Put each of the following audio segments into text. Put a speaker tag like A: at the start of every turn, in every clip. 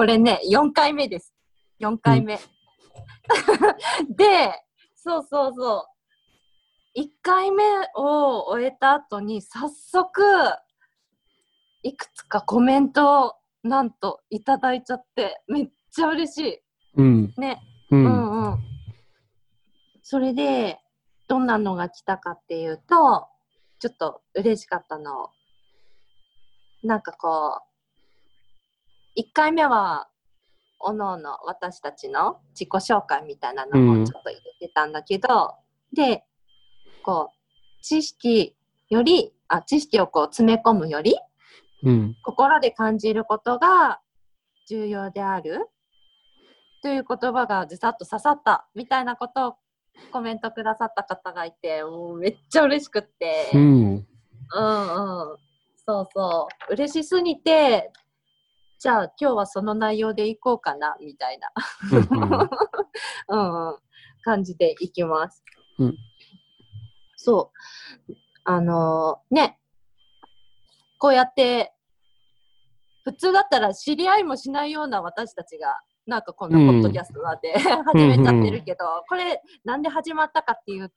A: これね、4回目です。4回目。で、そうそうそう。1回目を終えた後に、早速、いくつかコメントをなんといただいちゃって、めっちゃ嬉しい。
B: うん。
A: ね。
B: う。
A: うんんうん。それで、どんなのが来たかっていうと、ちょっと嬉しかったの。なんかこう、1回目は、おのおの私たちの自己紹介みたいなの
B: うん
A: もちょっと入れてたんだけど、で、こう、知識より、あ、知識をこう詰め込むより、
B: うん。
A: 心で感じることが重要であるという言葉がずさっと刺さったみたいなことをコメントくださった方がいてもうめっちゃ嬉しくって、
B: う
A: うん、
B: ん。
A: うんそうそう嬉しすぎてじゃあ今日はその内容でいこうかなみたいな。うんうん、感じでいきます。
B: うん。
A: そう。あのーね、こうやって、普通だったら知り合いもしないような私たちが、なんかこんなポッドキャストなんて、始めちゃってるけど、これなんで始まったかっていうと、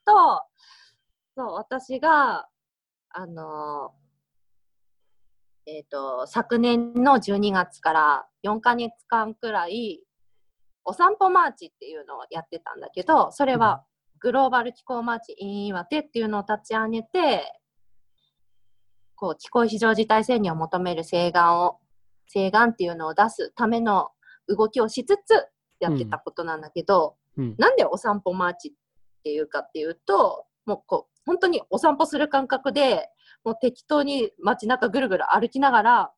A: そう、私が、あのーえっ、と、昨年の12月から4ヶ月間くらい、お散歩マーチっていうのをやってたんだけど、それはグローバル気候マーチ in 岩手っていうのを立ち上げて、こう気候非常事態宣言を求める請願を、請願っていうのを出すための動きをしつつやってたことなんだけど、
B: うん。
A: なんでお散歩マーチっていうかっていうと、もうこう、本当にお散歩する感覚で、もう適当に街中ぐるぐる歩きながら、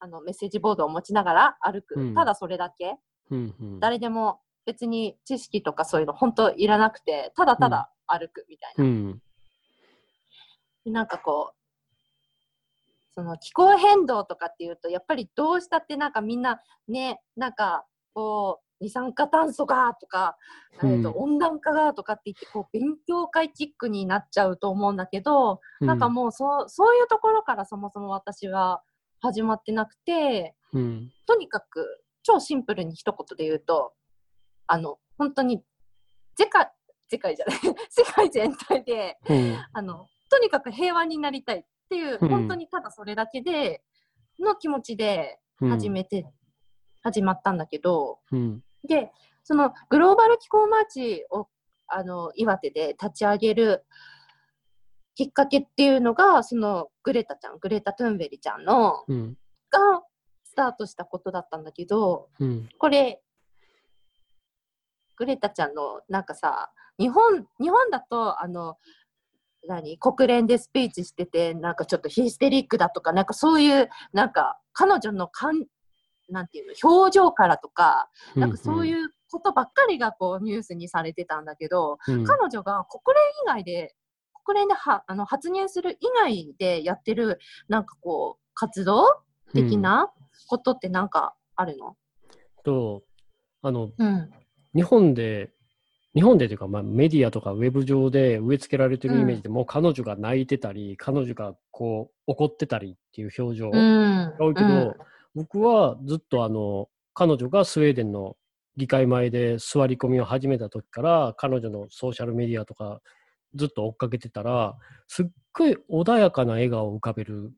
A: あのメッセージボードを持ちながら歩く。
B: うん
A: ただそれだけ。
B: うん。うん。
A: 誰でも別に知識とかそういうの本当いらなくて、ただただ歩くみたいな。
B: うん。
A: でなんかこう、その気候変動とかっていうと、やっぱりどうしたってなんかみんなね、なんかこう、二酸化炭素がとか、えーと温暖化がとかって言ってこう勉強会チックになっちゃうと思うんだけど、なんかもうそうそういうところからそもそも私は始まってなくて、
B: うん。
A: とにかく超シンプルに一言で言うと、あの、本当に世界、世界じゃない、世界全体で、
B: うん。
A: あの、とにかく平和になりたいっていう、
B: うん
A: 本当にただそれだけで、の気持ちで
B: うん。
A: 始めて、始まったんだけど、
B: うん。
A: で、そのグローバル気候マーチを、あの、岩手で立ち上げるきっかけっていうのが、そのグレタちゃん、グレタ・トゥンベリちゃんの、
B: うん。
A: がスタートしたことだったんだけど、
B: うん。
A: これ、グレタちゃんの、なんかさ、日本、日本だと、あの、何国連でスピーチしてて、なんかちょっとヒステリックだとか、なんかそういう、なんか彼女のかん、なんていうの、表情からとか、なんかそういうことばっかりがこうニュースにされてたんだけど、
B: うん。
A: 彼女が国連以外で、国連ではあの発言する以外でやってる、なんかこう、活動的なことってなんかあるの？
B: と、あの、
A: うん。
B: 日本で、日本でというか、まあ、メディアとかウェブ上で植え付けられてるイメージで、もう彼女が泣いてたり、彼女がこう怒ってたりっていう表情
A: う
B: が
A: ん。
B: 多いけど、僕はずっとあの、彼女がスウェーデンの議会前で座り込みを始めた時から、彼女のソーシャルメディアとかずっと追っかけてたら、すっごい穏やかな笑顔を浮かべる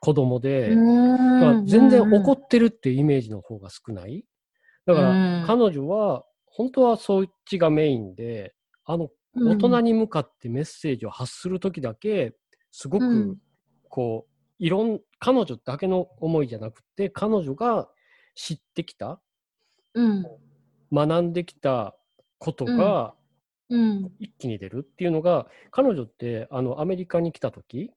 B: 子供で、
A: うん
B: だから全然怒ってるっていうイメージの方が少ない。だから、
A: うん。
B: 彼女は本当はそっちがメインで、あの、
A: うん。
B: 大人に向かってメッセージを発するときだけ、すごく
A: うん、
B: こう、いろん、彼女だけの思いじゃなくて、彼女が知ってきた、
A: うん。
B: 学んできたことが
A: うん。
B: 一気に出るっていうのが、彼女って、あの、アメリカに来たとき、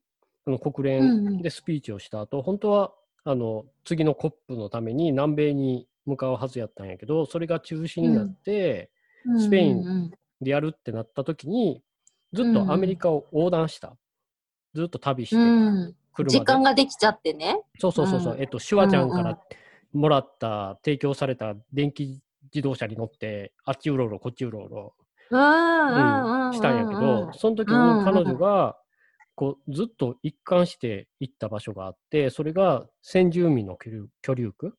B: あの国
A: うんうん
B: 連でスピーチをした後、本当は、あの、次の COP のために南米に向かうはずやったんやけど、それが中止になって、
A: うん。
B: スペイン
A: うん
B: でやるってなった時に、ずっとアメリカを横断した。ずっと旅して。
A: 時間ができちゃってね。
B: そうそうそうそう、
A: うん
B: えっと、シュワちゃんか
A: うんうん
B: らもらった、提供された電気自動車に乗って、あっちうろうろ、こっちうろうろ、
A: うんうんうん。
B: したんやけど、その時に彼女が、こう、ずっと一貫して行った場所があって、それが先住民の居留区？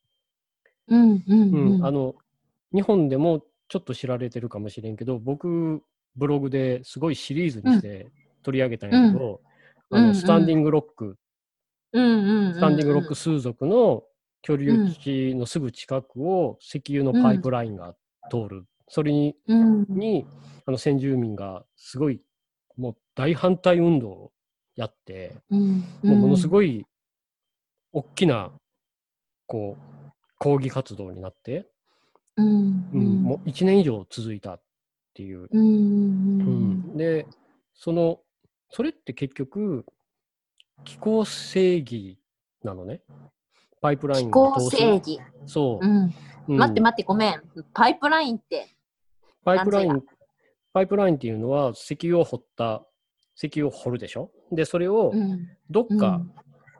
A: うんうん
B: う
A: うんん。
B: あの日本でもちょっと知られてるかもしれんけど僕ブログですごいシリーズにして取り上げたんやけど、あ
A: うんうん
B: のスタンディングロック、
A: うんうんうん。
B: スタンディングロック数族の居留地のすぐ近くを石油のパイプラインが通る、それに
A: うん。
B: にあの先住民がすごいもう大反対運動をやって、
A: うん。
B: もうものす
A: い。
B: ごい大きなこう抗議活動になって、
A: うん。
B: うんもう1年以上続いたっていう。
A: うん
B: でそのそれって結局気候正義なのね。パイプライン
A: 気候正義。
B: そう
A: う、ん。
B: うん
A: 待って待って、ごめん。パイプラインって。
B: パイプライン、パイプラインっていうのは石油を掘った、石油を掘るでしょ？で、それを
A: うん。
B: どっか、
A: うん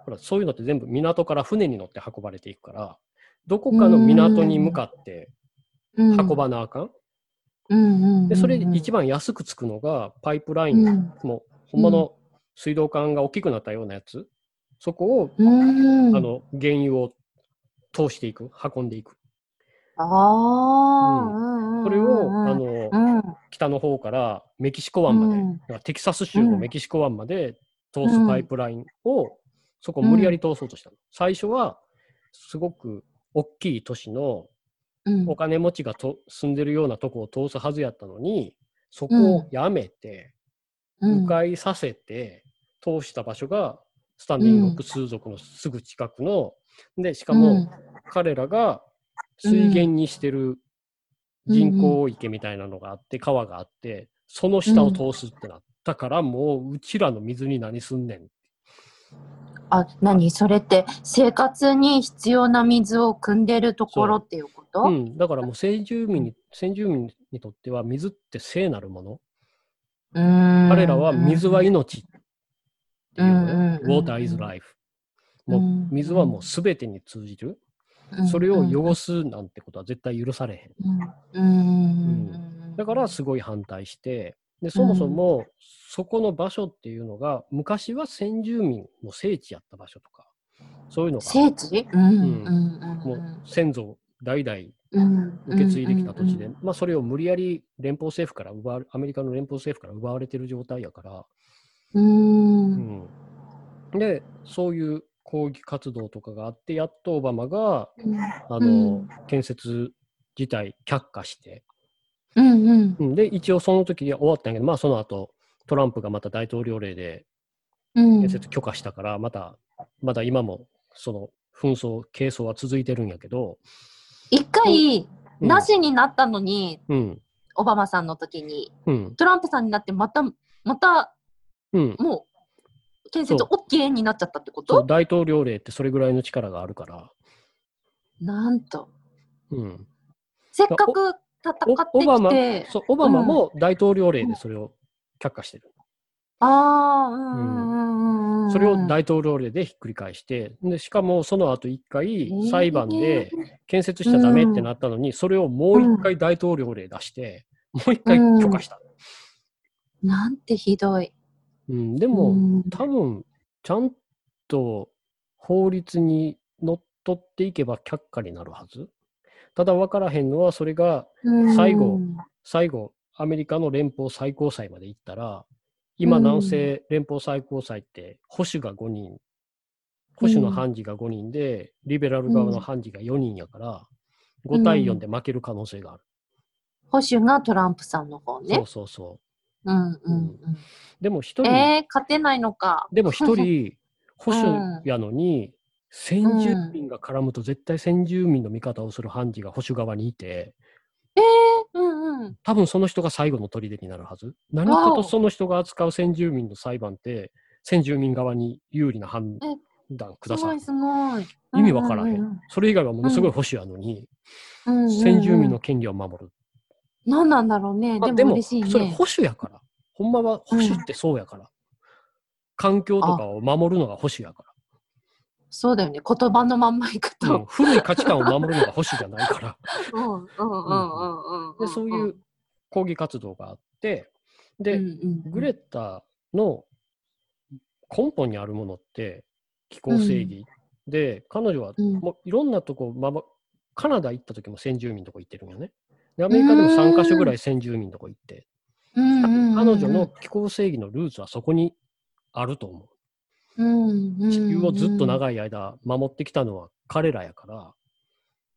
B: ほら、そういうのって全部港から船に乗って運ばれていくから、どこかの港に向かって
A: うん
B: 運ばなあかん。
A: うんうん。
B: で、それ
A: うん
B: 一番安くつくのがパイプライン、
A: うん。
B: もうほんまの水道管が大きくなったようなやつ、そこを、
A: うん。
B: あの、原油を通していく、運んでいく。
A: ああ、うんうん。
B: それを、あ
A: の、
B: の、
A: うん。
B: 北の方からメキシコ湾まで、
A: うん
B: だからテキサス州のメキシコ湾まで通すパイプラインを、そこを無理やり通そうとしたの。最初は、すごく大きい都市の
A: うん
B: お金持ちがと住んでるようなとこを通すはずやったのに、そこをやめて、
A: うん
B: 迂回させて、通した場所が、スタンディングロック数族のすぐ近くの、で、しかも、彼らが水源にしてる人工池みたいなのがあって、川があって、その下を通すってなったから、もううちらの水に何すんねん。
A: あ、何？それって生活に必要な水を汲んでるところっていうこと？
B: うん、だからもう先住民に、先住民にとっては水って聖なるもの。
A: うん。
B: 彼らは水は命っていう Water is life。もう水はもう全てに通じる。それを汚すなんてことは絶対許されへん。
A: うんうん
B: だからすごい反対して、でそもそもそこの場所っていうのが昔は先住民の聖地やった場所とか、そういうのが
A: 聖地？うん
B: もう先祖代々
A: うん
B: 受け継いできた土地で、
A: うん
B: まあそれを無理やり連邦政府から奪われ、アメリカの連邦政府から奪われてる状態やから、
A: うん
B: うん。で、そういう抗議活動とかがあって、やっとオバマが、あ
A: う
B: の
A: ん、
B: 建設自体却下して、
A: うんうん。
B: うん。で、一応その時で終わったんやけど、まあその後、トランプがまた大統領令で
A: うん。
B: 建設許可したから、また、まだ今もその紛争、係争は続いてるんやけど、
A: 一回
B: うん。
A: なしになったのに、
B: うん、
A: オバマさんの時に。
B: うん、
A: トランプさんになってまたまた
B: うん。
A: もう建設
B: そ
A: OK になっちゃったってこと？
B: 大統領令ってそれぐらいの力があるから、
A: なんと。
B: うん、
A: せっかく戦って
B: おオバマ
A: きて
B: オバマも大統領令でそれを却下してる。
A: ああうんうんうんうん
B: それを大統領令でひっくり返して、でしかもその後一回裁判で建設しちゃダメってなったのに、それをもう一回大統領令出して、もう一回許可した。
A: なんてひどい。
B: うん、でも、
A: うん
B: 多分ちゃんと法律にのっとっていけば却下になるはず。ただ分からへんのは、それが最後
A: うん
B: 最後、アメリカの連邦最高裁まで行ったら、今、
A: うん
B: 南西連邦最高裁って保守が5人、保守の判事が5人で、リベラル側の判事が4人やから、5対4で負ける可能性がある。
A: 保守がトランプさんの方ね
B: そう。そうそう。
A: うんうんうん。
B: でも一人、
A: えー、勝てないのか。
B: でも一人、保守やのに、先住民が絡むと絶対先住民の味方をする判事が保守側にいて、
A: うんうん。
B: 多分その人が最後の砦になるはず。何かとその人が扱う先住民の裁判って、先住民側に有利な判断ください。意味わからへん。
A: うん
B: それ以外はものすごい保守やのに、
A: うんうんうん
B: 先住民の権利を守る。
A: 何なんだろうね。で
B: も、
A: も嬉しいね。
B: それ保守やから。ほんまは保守ってそうやから。環境とかを守るのが保守やか
A: そうだよね。言葉のまんまいく
B: ら。うん
A: と。
B: 古い価値観を守るのが保守じゃないから。
A: うんうんうんうんうん。
B: でそういう抗議活動があって、で、
A: うんうん
B: グレタの根本にあるものって気候正義で、彼女は
A: うん
B: もういろんなとこ、まま、カナダ行った時も先住民のとこ行ってるんよね。で、アメリカでも3カ所ぐらい先住民のとこ行って、
A: うんうんうん
B: 彼女の気候正義のルーツはそこにあると思う。
A: 地
B: 地球をずっと長い間守ってきたのは彼らやから、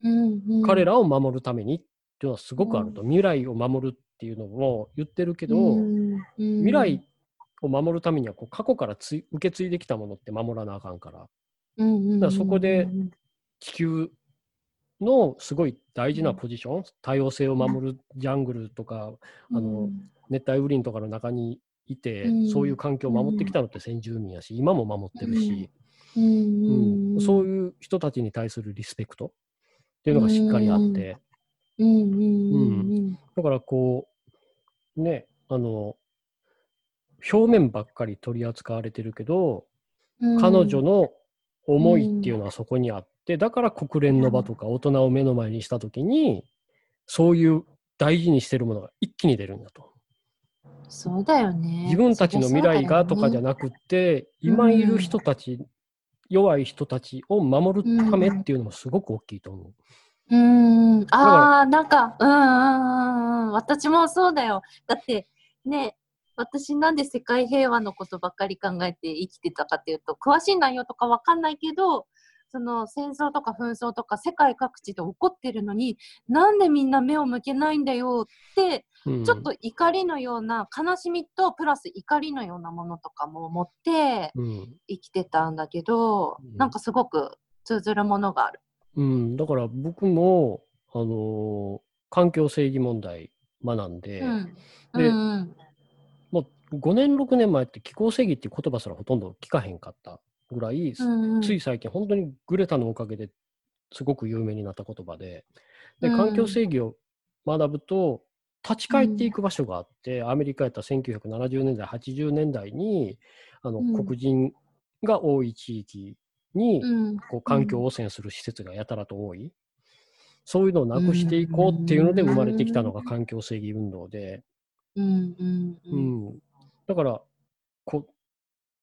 A: うんうん。
B: 彼らを守るためにっていうのはすごくあると、未来を守るっていうのも言ってるけど、
A: うん
B: 未来を守るためにはこう過去からつい受け継いできたものって守らなあかんから。だからそこで地球のすごい大事なポジション、多様性を守るジャングルとかあの熱帯雨林とかの中にいて、
A: うん。
B: そういう環境を守ってきたのって先住民やし今も守ってるし、
A: うん。
B: うんそういう人たちに対するリスペクトっていうのがしっかりあって、
A: うんうん。うん。
B: だからこうねあの表面ばっかり取り扱われてるけど、
A: うん。
B: 彼女の思いっていうのはそこにあって、だから国連の場とか大人を目の前にした時にそういう大事にしてるものが一気に出るんだと。
A: そうだよね。
B: 自分たちの未来がとかじゃ
A: な
B: なくって、今いる人たち、弱い人たちを守るためっていうのもすごく大きいと思う。
A: うん。ああなんかうんうんうんうん。私もそうだよ。だってね私なんで世界平和のことばっかり考えて生きてたかっていうと詳しい内容とかわかんないけどその戦争とか紛争とか世界各地で起こってるのになんでみんな目を向けないんだよって
B: うん。
A: ちょっと怒りのような悲しみとプラス怒りのようなものとかも持って
B: うん。
A: 生きてたんだけど、
B: うん。
A: なんかすごく通ずるものがある。
B: うん、だから僕も、あのー環境正義問題学んで、
A: うん。
B: で
A: うんうん。
B: もう5年、6年前って気候正義っていう言葉すらほとんど聞かへんかったぐらい、
A: うんうん。
B: つい最近、本当にグレタのおかげですごく有名になった言葉で、で
A: うん。
B: 環境正義を学ぶと、立ち返っていく場所があって、アメリカやったら1970年代、80年代にあの、
A: うん。
B: 黒人が多い地域に、
A: うん。
B: こう環境汚染する施設がやたらと多い。そういうのをなくしていこうっていうので生まれてきたのが環境正義運動で、
A: うんうん
B: う
A: うん。
B: ん、だからこ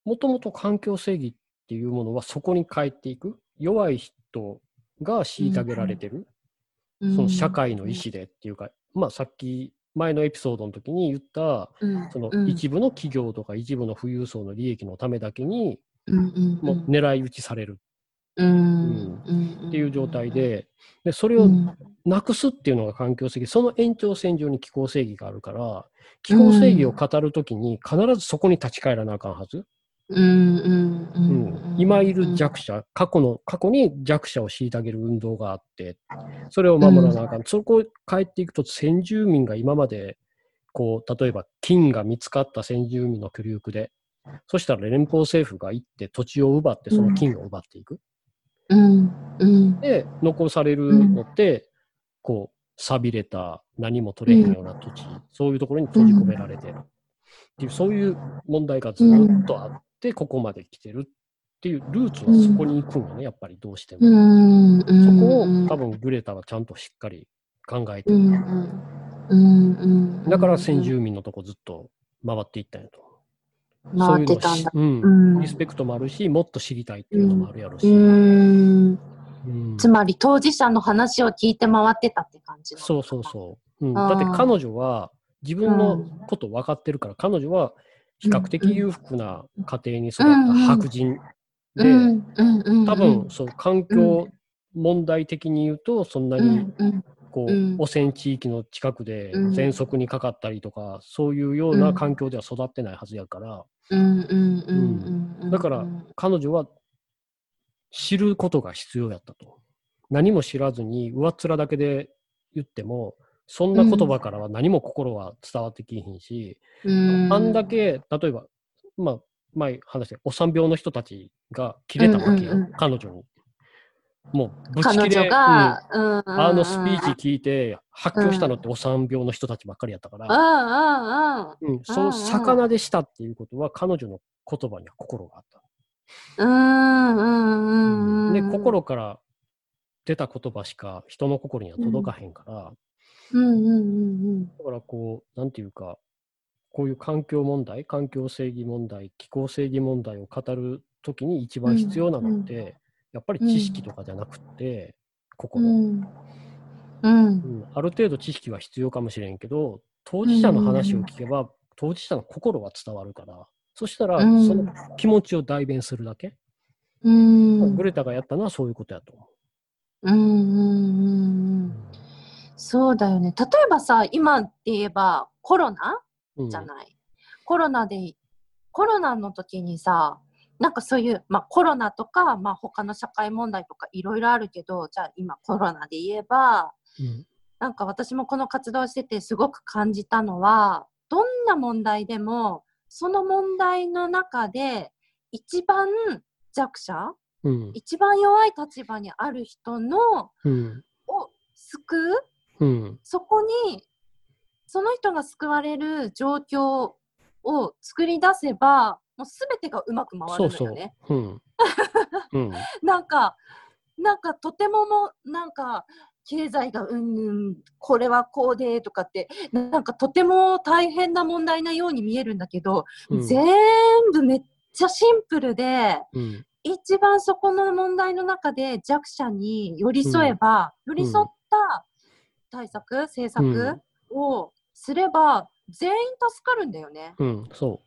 B: もともと環境正義っていうものはそこに帰っていく。弱い人が虐げられてる、
A: うん。
B: その社会の意思でっていうか、まあさっき前のエピソードの時に言った
A: うん。
B: その
A: うん。
B: 一部の企業とか一部の富裕層の利益のためだけにもう狙い撃ちされる。
A: うんうん
B: っていう状態ででそれを
A: うん
B: なくすっていうのが環境正義、その延長線上に気候正義があるから、気候正義を語るときに必ずそこに立ち返らなあかんはず。
A: うんうんう
B: うん。ん今いる弱者、過去の、過去に弱者を虐げる運動があって、それを守らなあかん。そこを帰っていくと、先住民が今まで、こう、例えば金が見つかった先住民の居留区で、そしたら連邦政府が行って土地を奪って、その金を奪っていく。
A: うん。うん。
B: で、残されるのって、こう、錆びれた、何も取れへんような土地、そういうところに閉じ込められてる。っていう、そういう問題がずっとあって、ここまで来てるっていうルーツはそこに行くんよね、やっぱりどうしても。そこを
A: うん
B: 多分グレタはちゃんとしっかり考えてる。だから先住民のとこずっと回っていったんやと。
A: 回ってたんだ。
B: そうん。
A: ん
B: リスペクトもあるし、もっと知りたいっていうのもあるやろし。
A: つまり当事者の話を聞いて回ってたって感じ
B: そうそうそう。だって彼女は自分のこと分かってるから、彼女は比較的裕福な家庭に育った白人で、多分そう環境問題的に言うと、そんなにこう、
A: うん。
B: 汚染地域の近くで
A: うん。
B: 喘息にかかったりとか、そういうような環境では育ってないはずやから、だから彼女は知ることが必要やったと。何も知らずに上っ面だけで言っても、そんな言葉からは何も心は伝わってきひんし、
A: うん。
B: あんだけ、例えば、まあ、前話したお産病の人たちが切れたわけよ、
A: うんうんうん。
B: 彼女に。もう、ぶち
A: 彼
B: 切れ、
A: うん。
B: うんあのスピーチ聞いて、発狂したのってお産病の人たちばっかりやったから、
A: うんうんうん
B: うん、その魚でしたっていうことは、彼女の言葉には心があった。
A: うんうんうん
B: で、心から出た言葉しか人の心には届かへんから、
A: うんうんうん。
B: だからこう、なんていうか、こういう環境問題、環境正義問題、気候正義問題を語るときに一番必要なのって、やっぱり知識とかじゃなくて、心、
A: うん。うん。
B: うんある程度知識は必要かもしれんけど当事者の話を聞けば、当事者の心は伝わるからそしたら
A: うん
B: その気持ちを代弁するだけ、
A: うん。
B: グレタがやったのはそういうことやと思
A: うん。うん。うん。う
B: う。
A: ん。そうだよね。例えばさ、今で言えばコロナ
B: うん
A: じゃない。コロナで、コロナの時にさ、なんかそういう、まあコロナとか、まあ他の社会問題とかいろいろあるけど、じゃあ今コロナで言えば、
B: うん。
A: なんか私もこの活動しててすごく感じたのは、どんな問題でも、その問題の中で一番弱者、
B: うん。
A: 一番弱い立場にある人の
B: うん。
A: を救う。
B: うん。
A: そこに、その人が救われる状況を作り出せば、もうすべてがうまく回る
B: そうそう。
A: のよね。
B: うん。うん。
A: なんか、なんかとてももう、なんか、経済がうんぬん、これはこうでとかって、なんかとても大変な問題なように見えるんだけど、
B: うん。
A: 全部めっちゃシンプルで、
B: うん。
A: 一番そこの問題の中で弱者に寄り添えば、寄り添った対策、政策をすれば、全員助かるんだよね。
B: うんそ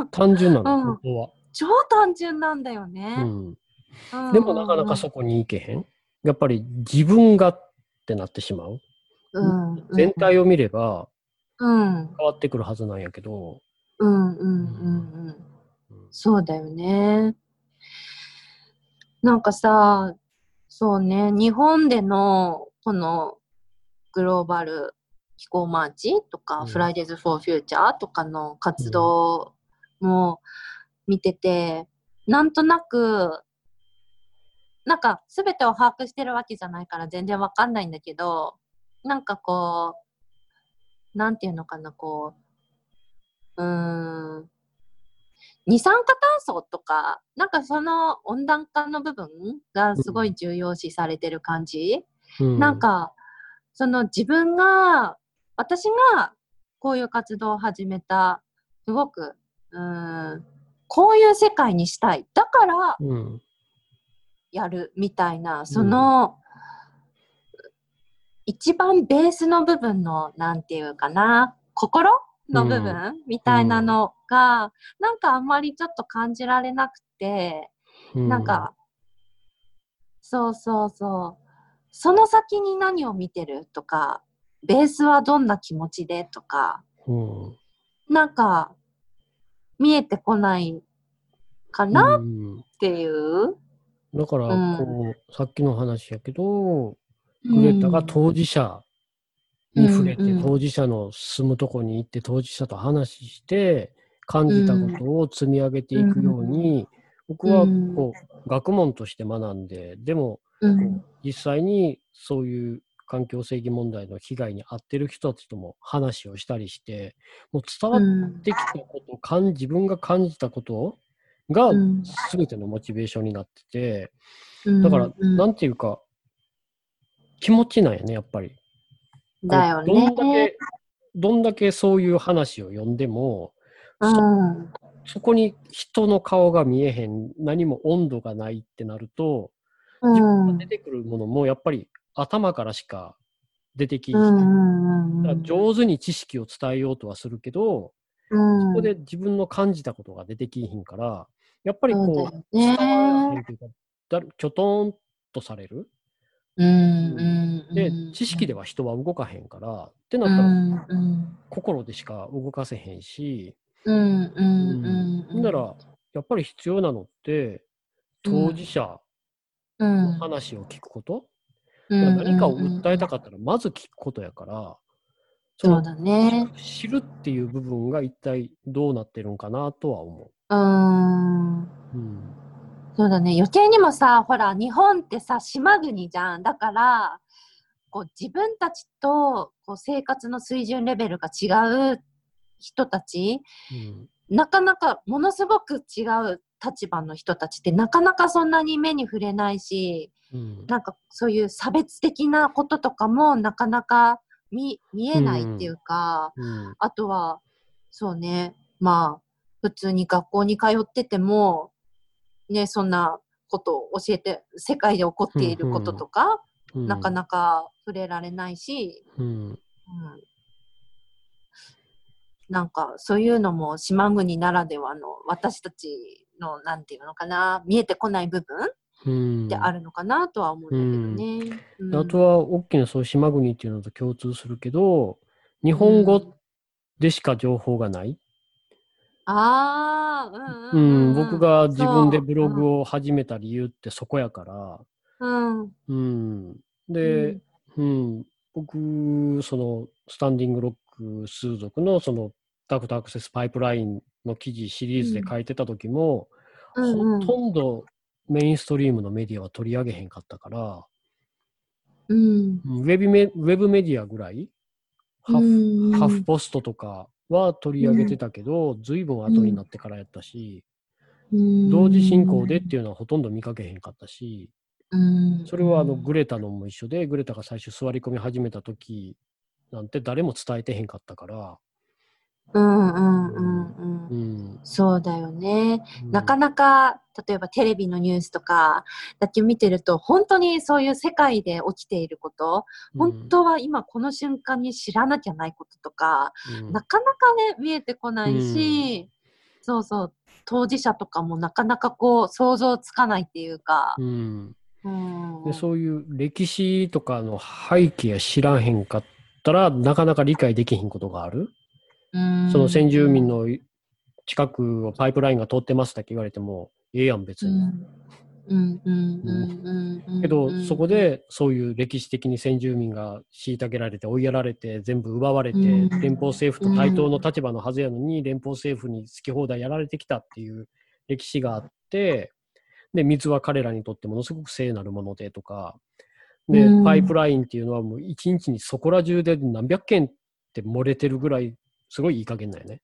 B: う。単純なの、
A: うん。
B: 本当は、
A: 超単純なんだよ
B: う
A: ね。
B: ん、
A: うん。
B: でもなかなかそこに行けへん？やっぱり自分がってなってしまう？
A: うん、うん。
B: 全体を見れば
A: うん、
B: 変わってくるはずなんやけど、
A: うん、うん、うん、うん。そうだよね。なんかさ、そうね、日本でのこのグローバル気候マーチとか、
B: うん。
A: フライデーズ・フォー・フューチャーとかの活動も見てて、なんとなく、なんか全てを把握してるわけじゃないから全然わかんないんだけど、なんかこう、なんていうのかな、こう、うーん、二酸化炭素とか、なんかその温暖化の部分がすごい重要視されてる感じ、
B: うん。
A: なんか、その自分が、私がこういう活動を始めた、すごく、うーん、こういう世界にしたい。だから
B: うん
A: やるみたいな、その、一番ベースの部分の、なんていうかな、心の部分、みたいなのが、なんかあんまりちょっと感じられなくて、
B: うん
A: なんか、そうそうそう。その先に何を見てるとか、ベースはどんな気持ちでとか、
B: うん。
A: なんか、見えてこないかなっ
B: う。ん
A: ていう。
B: だから
A: うん。
B: こう、さっきの話やけどグレタが当事者に触れて、当事者の住むとこに行って当事者と話して感じたことを積み上げていくように、僕はこう学問として学んででも
A: うん、
B: 実際にそういう環境正義問題の被害に遭ってる人たちとも話をしたりしてもう伝わってきたこと、感自分が感じたことが
A: うん
B: 全てのモチベーションになってて、
A: うん
B: だから、
A: うん
B: なんていうか気持ちなんやねやっぱり。
A: だよ
B: こうどんだ
A: ね。
B: けどんだけそういう話を読んでも、
A: うん
B: そこに人の顔が見えへん何も温度がないってなると
A: う
B: 自分が
A: ん
B: 出てくるものもやっぱり頭からしか出てきひん、
A: うんうん
B: だから上手に知識を伝えようとはするけど、
A: うん。
B: そこで自分の感じたことが出てきひんからやっぱりこう伝わらへ
A: ね
B: んというかだるきょとんとされる。
A: うんうん
B: で
A: うん
B: 知識では人は動かへんからってな
A: う
B: ったら
A: んうん。
B: 心でしか動かせへんし、
A: うんうんうん
B: ほんならやっぱり必要なのって当事者
A: うん。
B: の話を聞くこと、
A: うん
B: 何かを訴えたかったらまず聞くことやから、そ
A: うだね。
B: 知るっていう部分が一体どうなってるんかなとは思
A: う。ん。
B: う。うん。
A: そうだね。余計にもさほら日本ってさ島国じゃん。だからこう自分たちとこう生活の水準レベルが違う人たち。
B: うん。
A: なかなかものすごく違う立場の人たちってなかなかそんなに目に触れないし
B: うん。
A: なんかそういう差別的なこととかもなかなか見見えないっていうか、
B: うん。
A: あとはそうねまあ普通に学校に通っててもねそんなことを教えて世界で起こっていることとか、
B: うん。
A: なかなか触れられないし、
B: うん。
A: うん、なんかそういうのも島国ならではの私たちのなんていうのかな見えてこない部分
B: うん。
A: であるのかなとは思うんだけどね。うん
B: あとは、大きなそう島国っていうのと共通するけど、日本語でしか情報がない。
A: ああ、
B: う
A: うんうんうん
B: ん、僕が自分でブロ
A: を、
B: グを始めた理由ってそこやから、
A: うん
B: うん。で、うん、僕、その、スタンディングロック数族の、その、ダクトアクセスパイプラインの記事シリーズで書いてた時も、
A: うんうん。
B: ほとんどメインストリームのメディアは取り上げへんかったから、
A: うん。
B: うんウェブメウェブメディアぐらい、ハフ
A: うん
B: ハフポストとかは取り上げてたけど、随分後になってからやったし、同時進行でっていうのはほとんど見かけへんかったし、
A: うん。
B: それはあのグレタのも一緒で、グレタが最初座り込み始めた時なんて誰も伝えてへんかったから、
A: うんうんうんうん
B: うん。
A: そうだよね。なか
B: な
A: なか、例えばテレビのニュースとかだけ見てると、本当にそういう世界で起きていること、本当は今この瞬間に知らなきゃないこととか、
B: うん
A: なかなかね、見えてこないし、そうそう、当事者とかもなかなかこう、想像つかないっていうか。
B: でそういう歴史とかの背景知らへんかったらなかなか理解できへんことがある？
A: うん。
B: その先住民の近くをパイプラインが通ってますだけ言われてもええやん別に。けどそこでそういう歴史的に先住民が虐げられて追いやられて全部奪われて
A: うん。
B: 連邦政府と対等の立場のはずやのに連邦政府に好き放題やられてきたっていう歴史があってで水は彼らにとってものすごく聖なるものでとかで
A: うん。
B: パイプラインっていうのはもう一日にそこら中で何百件って漏れてるぐらいすごいいい加減だよね。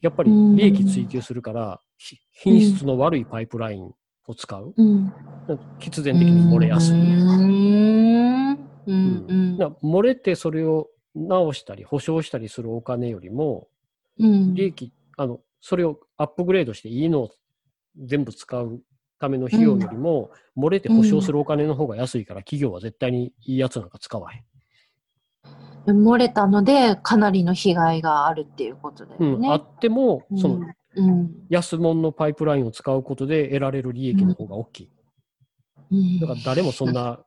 B: やっぱり利益追求するからひ品質の悪いパイプラインを使う。
A: うん。
B: 必然的に漏れやすい。漏れてそれを直したり保証したりするお金よりも
A: うん。
B: 利益あのそれをアップグレードしていいのを全部使うための費用よりも、漏れて保証するお金の方が安いから、企業は絶対にいいやつなんか使わへん。
A: 漏れたのでかなりの被害があるっていうことだ
B: うん
A: よね。
B: あっても、その
A: うん
B: 安物のパイプラインを使うことで得られる利益の方が大きい。
A: うん
B: だから誰もそんな、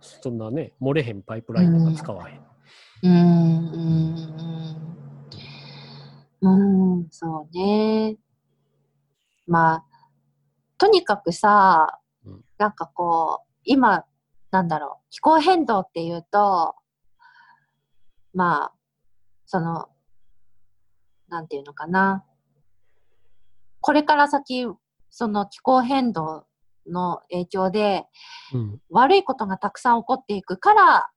B: そんなね、漏れへんパイプラインなんか使わへん。
A: うんうんうんうんそうね。まあとにかくさ
B: うん
A: なんかこう今なんだろう気候変動っていうとまあそのなんていうのかなこれから先その気候変動の影響で
B: うん。
A: 悪いことがたくさん起こっていくから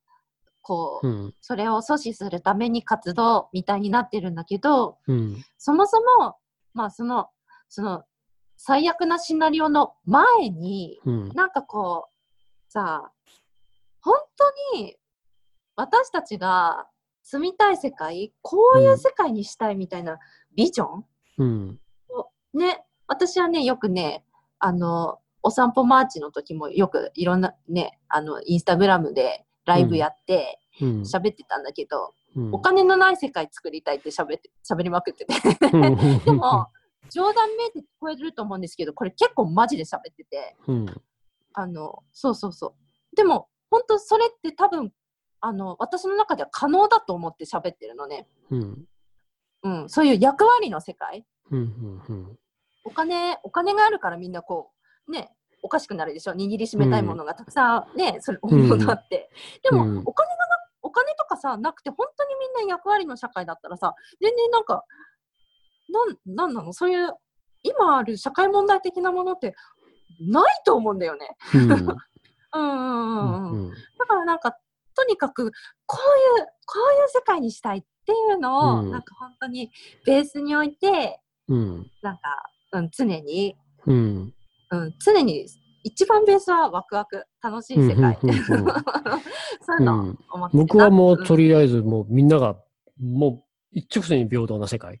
A: こう、
B: うん。
A: それを阻止するために活動みたいになってるんだけど
B: うん。
A: そもそもまあそのその最悪なシナリオの前に
B: うん。
A: なんかこうさ本当に私たちが住みたい世界？こういう世界にしたいみたいなビジョン、
B: うん。
A: ね私はねよくねあのお散歩マーチの時もよくいろんなねあのインスタグラムでライブやって
B: うん。
A: 喋ってたんだけど、
B: うん。
A: お金のない世界作りたいって喋って喋りまくってて。
B: うん。
A: でも冗談めいて聞こえると思うんですけどこれ結構マジで喋ってて。
B: うん。
A: あのそうそうそう。でも本当それって多分あの私の中では可能だと思って喋ってるのね、
B: うん。
A: うん、そういう役割の世界
B: うん。うん。
A: お金お金があるからみんなこうねおかしくなるでしょ握りしめたいものがたくさんね、それ
B: うん
A: ものあって、でも、
B: うん
A: お金がなお金とかさなくて本当にみんな役割の社会だったらさ全然なんかなんなんなの？そういう今ある社会問題的なものってないと思うんだよね。
B: うん。
A: うんうんうんうん
B: うん。
A: だからなんかとにかくこういうこういう世界にしたいっていうのを、
B: うん
A: なんか本当にベースに置いて
B: うん。
A: なんか、うん、常に
B: うん。
A: うん、常に一番ベースはワクワク楽しい世界、そういうのを
B: うん
A: 思って
B: 僕はもうと
A: り
B: りあえずもうみんながもう一直線に平等な世界。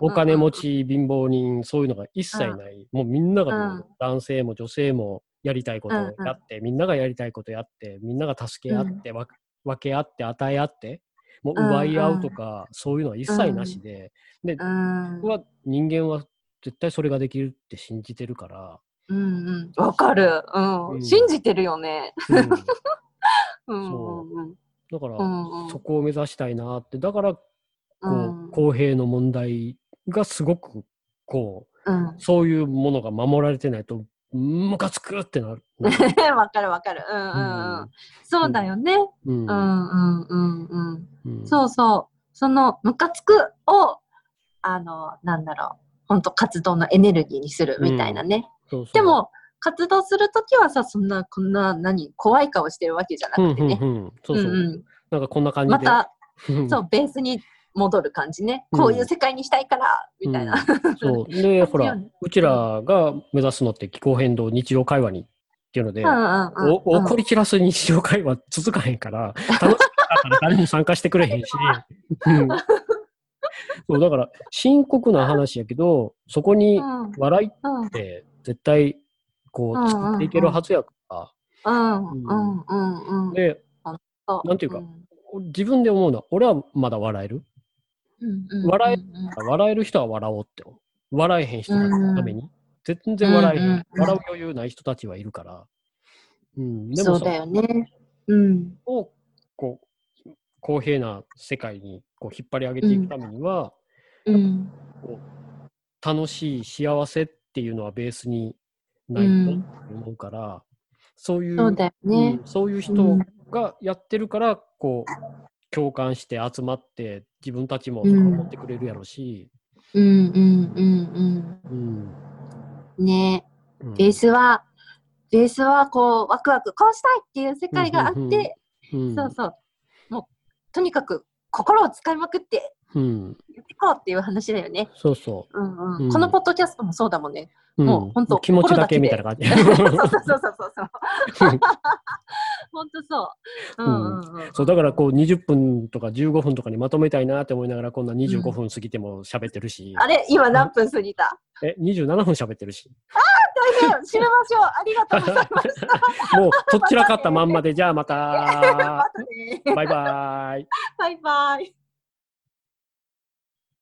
B: お金持ち、貧乏人、そういうのが一切ない。もうみんなが男性も女性もやりたいことをやって、みんながやりたいことやって、みんなが助け合って、わ分け合って、与え合って、もう奪い合うとか、そういうのは一切なしで、で、
A: うん。
B: 僕は人間は絶対それができるって信じてるから、
A: うんうん。わかる。うん。
B: うん。
A: 信じてるよね。
B: うん。
A: うん
B: そ
A: うんうん。
B: だから、
A: うんうん。
B: そこを目指したいなって、だから、こう、
A: うん。
B: 公平の問題がすごく、こ
A: うん。
B: う、そういうものが守られてないと、ムカつくってなる。
A: わかるわかる。うんうんう。
B: うん
A: そうだよね。
B: うん
A: うんうんうんうん。
B: うん
A: そうそう。そのムカつくを、あの、なんだろう。本当活動のエネルギーにするみたいなね。
B: そうそう
A: でも、活動するときはさ、そんな、こんな、何、怖い顔してるわけじゃな
B: うん
A: くてね。
B: うんうん、そうそう、
A: うんうん
B: なんかこんな感じで。
A: また、
B: うん
A: そう、ベースに戻る感じね。
B: うん
A: こういう世界にしたいから、みたいな。
B: うん。そう。で、ほらうちらが目指すのって気候変動日常会話にっていうので、怒り散らす日常会話続かへんから、楽しかったら誰も参加してくれへんし、うん。そうだから深刻な話やけど、そこに
A: うん。
B: 笑いっ
A: うん。
B: て絶対こ
A: う
B: 作っていけるはずやから、
A: うんうんうんうん。
B: で、なんていうか
A: ん。
B: 自分で思うのは、俺はまだ笑える。
A: うんうん
B: 笑え
A: うん
B: 笑える人は笑おうって。笑えへん人のために。全然笑えへん。
A: うんうんうん
B: 笑う余裕ない人たちはいるから。うん、でもさ
A: そうだよね。うん。
B: をこう公平な世界にこう引っ張り上げていくためには、
A: うん。
B: 楽しい幸せっていうのはベースにないと
A: うん
B: 思うから、そういう
A: そうだよ
B: う
A: ね
B: ん。そういう
A: う
B: 人
A: ん
B: がやってるからこう共感して集まって自分たちも
A: うん。
B: 守ってくれるやろし、
A: うんうんうん
B: うん。
A: うん。ね。
B: うん。
A: ベースは、ベースはこう、ワクワク、こうしたいっていう世界があって、
B: うん
A: そうそう。もう、とにかく心を使いまくって
B: うん、
A: やっこうっていう話だよね。
B: そうそ
A: うんうん。
B: うん
A: このポッドキャストもそうだもんね。
B: う。
A: もうほんと
B: 気持ちだけみたいな感じ。
A: そうそうそうそうそう。本当そう。うん。
B: そうだからこう20分とか15分とかにまとめたいなって思いながらこんな25分過ぎても喋ってるし、
A: あれ？今何分過ぎた？
B: え27分喋ってるし
A: 大変閉めましょうありがとうございました。
B: もうとっちらかったまんまでじゃあまた。バイバイ。
A: バイバイ。